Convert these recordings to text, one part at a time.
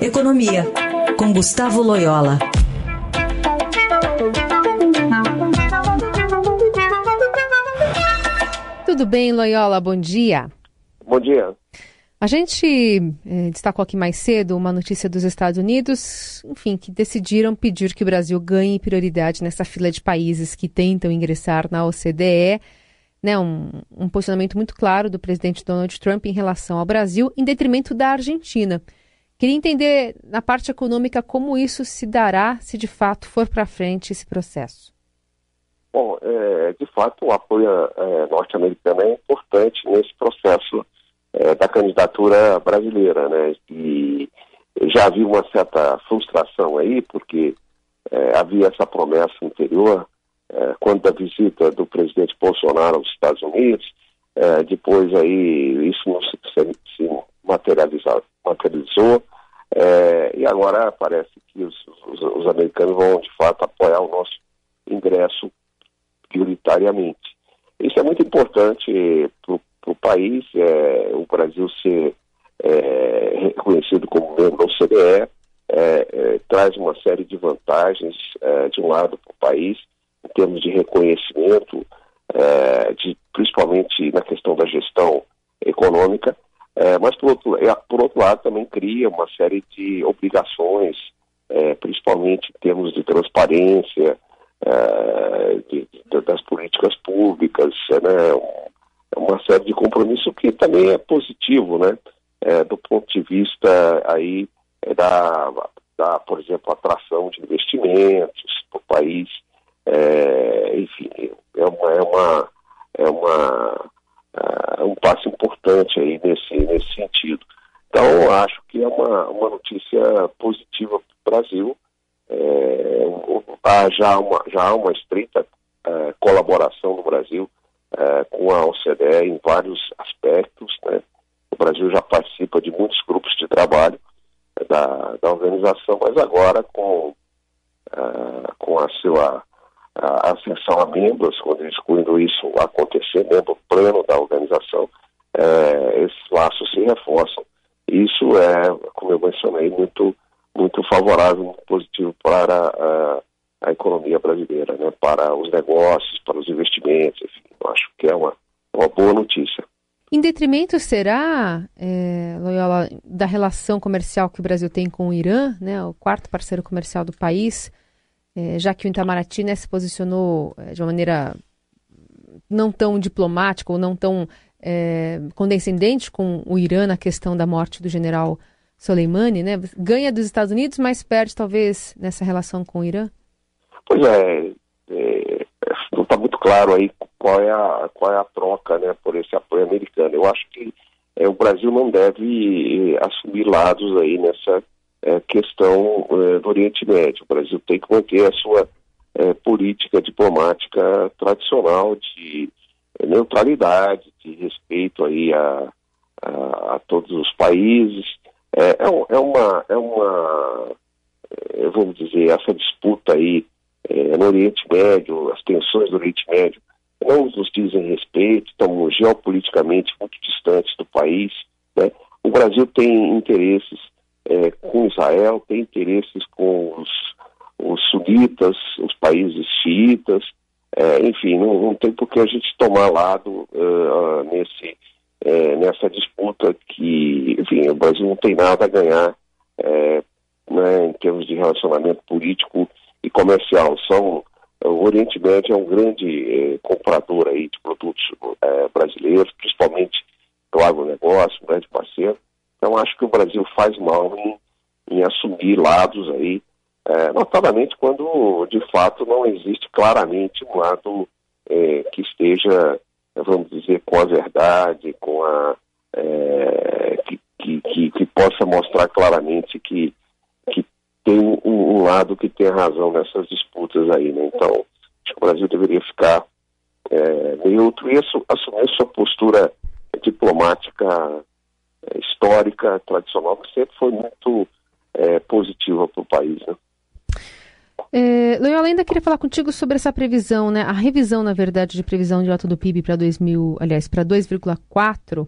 Economia, com Gustavo Loyola. Tudo bem, Loyola? Bom dia. Bom dia. A gente eh, destacou aqui mais cedo uma notícia dos Estados Unidos, enfim, que decidiram pedir que o Brasil ganhe prioridade nessa fila de países que tentam ingressar na OCDE. Né, um, um posicionamento muito claro do presidente Donald Trump em relação ao Brasil, em detrimento da Argentina. Queria entender, na parte econômica, como isso se dará se de fato for para frente esse processo. Bom, é, de fato, o apoio é, norte-americano é importante nesse processo é, da candidatura brasileira, né? E já havia uma certa frustração aí, porque é, havia essa promessa anterior, é, quando da visita do presidente Bolsonaro aos Estados Unidos, é, depois aí isso não se, se materializou, é, e agora parece que os, os, os americanos vão de fato apoiar o nosso ingresso prioritariamente. Isso é muito importante para o país, é, o Brasil ser é, reconhecido como membro da OCDE, é, é, traz uma série de vantagens, é, de um lado, para o país, em termos de reconhecimento, de, principalmente na questão da gestão econômica, mas, por outro, por outro lado, também cria uma série de obrigações, principalmente em termos de transparência, de, de, das políticas públicas, né, uma série de compromissos que também é positivo, né, é, do ponto de vista aí é, da, da, por exemplo, atração de investimentos para o país, é, enfim, é uma, é uma, é uma é um passo importante aí nesse, nesse sentido. Então, acho que é uma, uma notícia positiva para o Brasil, é, há já uma, já há uma estreita é, colaboração no Brasil é, com a OCDE em vários aspectos. Né? O Brasil já participa de muitos grupos de trabalho é, da, da organização, mas agora com, é, com a sua a ascensão a membros, quando excluindo isso acontecer, membro pleno da organização, é, esses laços se reforçam. Isso é, como eu mencionei, muito muito favorável, muito positivo para a, a economia brasileira, né? para os negócios, para os investimentos, enfim, eu acho que é uma, uma boa notícia. Em detrimento, será, é, Loyola, da relação comercial que o Brasil tem com o Irã, né, o quarto parceiro comercial do país, é, já que o Itamaraty né, se posicionou é, de uma maneira não tão diplomática ou não tão é, condescendente com o Irã na questão da morte do general Soleimani, né? Ganha dos Estados Unidos, mas perde talvez nessa relação com o Irã? Pois é, é não está muito claro aí qual é, a, qual é a troca né, por esse apoio americano. Eu acho que é, o Brasil não deve é, assumir lados aí nessa é, questão é, do Oriente Médio. O Brasil tem que manter a sua é, política diplomática tradicional de neutralidade, de respeito aí a, a, a todos os países, é, é, é uma, é uma é, vamos dizer, essa disputa aí é, no Oriente Médio, as tensões do Oriente Médio, não nos dizem respeito, estamos geopoliticamente muito distantes do país. Né? O Brasil tem interesses é, com Israel, tem interesses com os, os sunitas, os países xiitas, é, enfim, não, não, tem por que a gente tomar lado uh, nesse é, nessa disputa que, enfim, o Brasil não tem nada a ganhar é, né, em termos de relacionamento político e comercial. São, o Oriente Médio é um grande comprador aí de produtos brasileiros, principalmente do agronegócio, um grande parceiro. Então acho que o Brasil faz mal em, em assumir lados aí, é, notadamente quando de fato não existe claramente um lado é, que esteja vamos dizer, com a verdade, com a é, que, que, que, que, possa mostrar claramente que, que tem um, um, lado que tem razão nessas disputas aí, né? Então, acho que o Brasil deveria ficar é, neutro e assumir sua postura diplomática histórica, tradicional, que sempre foi muito é, positiva para o país, né? É, Loyola, ainda queria falar contigo sobre essa previsão, né? A revisão, na verdade, de previsão de alta do PIB para 2000, aliás, para 2,4,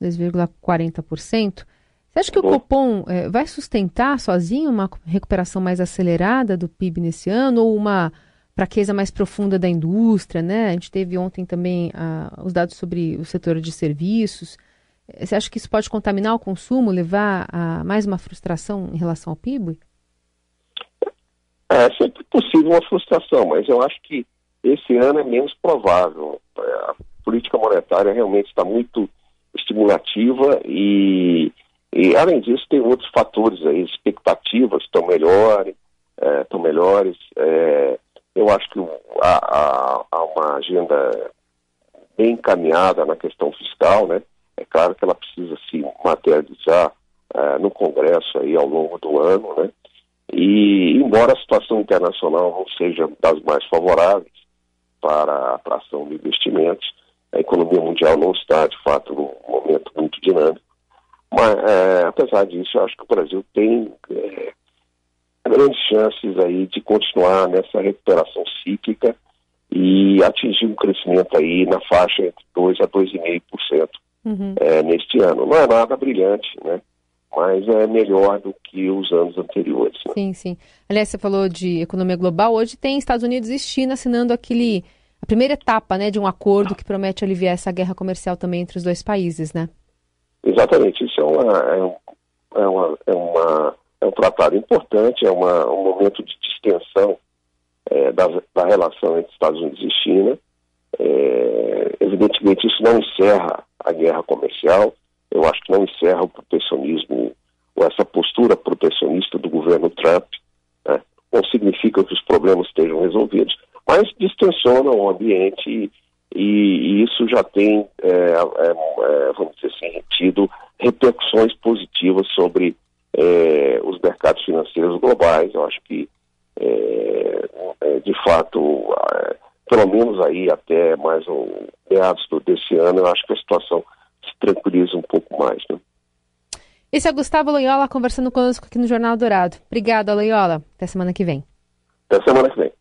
2,40%. Você acha que o Copom é, vai sustentar sozinho uma recuperação mais acelerada do PIB nesse ano ou uma fraqueza mais profunda da indústria, né? A gente teve ontem também ah, os dados sobre o setor de serviços. Você acha que isso pode contaminar o consumo, levar a mais uma frustração em relação ao PIB? É sempre possível uma frustração, mas eu acho que esse ano é menos provável. A política monetária realmente está muito estimulativa e, e além disso, tem outros fatores aí, expectativas estão melhores, estão é, melhores. É, eu acho que há, há, há, uma agenda bem encaminhada na questão fiscal, né? É claro que ela precisa se materializar é, no Congresso aí ao longo do ano, né? E embora a situação internacional não seja das mais favoráveis para a atração de investimentos, a economia mundial não está, de fato, num momento muito dinâmico. Mas, é, apesar disso, eu acho que o Brasil tem é, grandes chances aí de continuar nessa recuperação cíclica e atingir um crescimento aí na faixa entre 2% a 2,5% uhum. é, neste ano. Não é nada brilhante, né? mas é melhor do que os anos anteriores. Né? Sim, sim. Aliás, você falou de economia global. Hoje tem Estados Unidos e China assinando aquele a primeira etapa, né, de um acordo que promete aliviar essa guerra comercial também entre os dois países, né? Exatamente. Isso é uma é, é uma, é uma é um tratado importante, é uma, um momento de distensão é, da, da relação entre Estados Unidos e China. É, evidentemente, isso não encerra a guerra comercial, eu acho que não encerra o protecionismo, ou essa postura protecionista do governo Trump. Né? Não significa que os problemas estejam resolvidos, mas distensiona o ambiente e, e isso já tem, é, é, é, vamos dizer assim, tido repercussões positivas sobre é, os mercados financeiros globais. Eu acho que, é, é, de fato, pelo menos aí até mais um meados desse ano, eu acho que a situação se tranquiliza um pouco mais. Né? Esse é Gustavo Loyola conversando conosco aqui no Jornal Dourado. Obrigada, Loyola. Até semana que vem. Até semana que vem.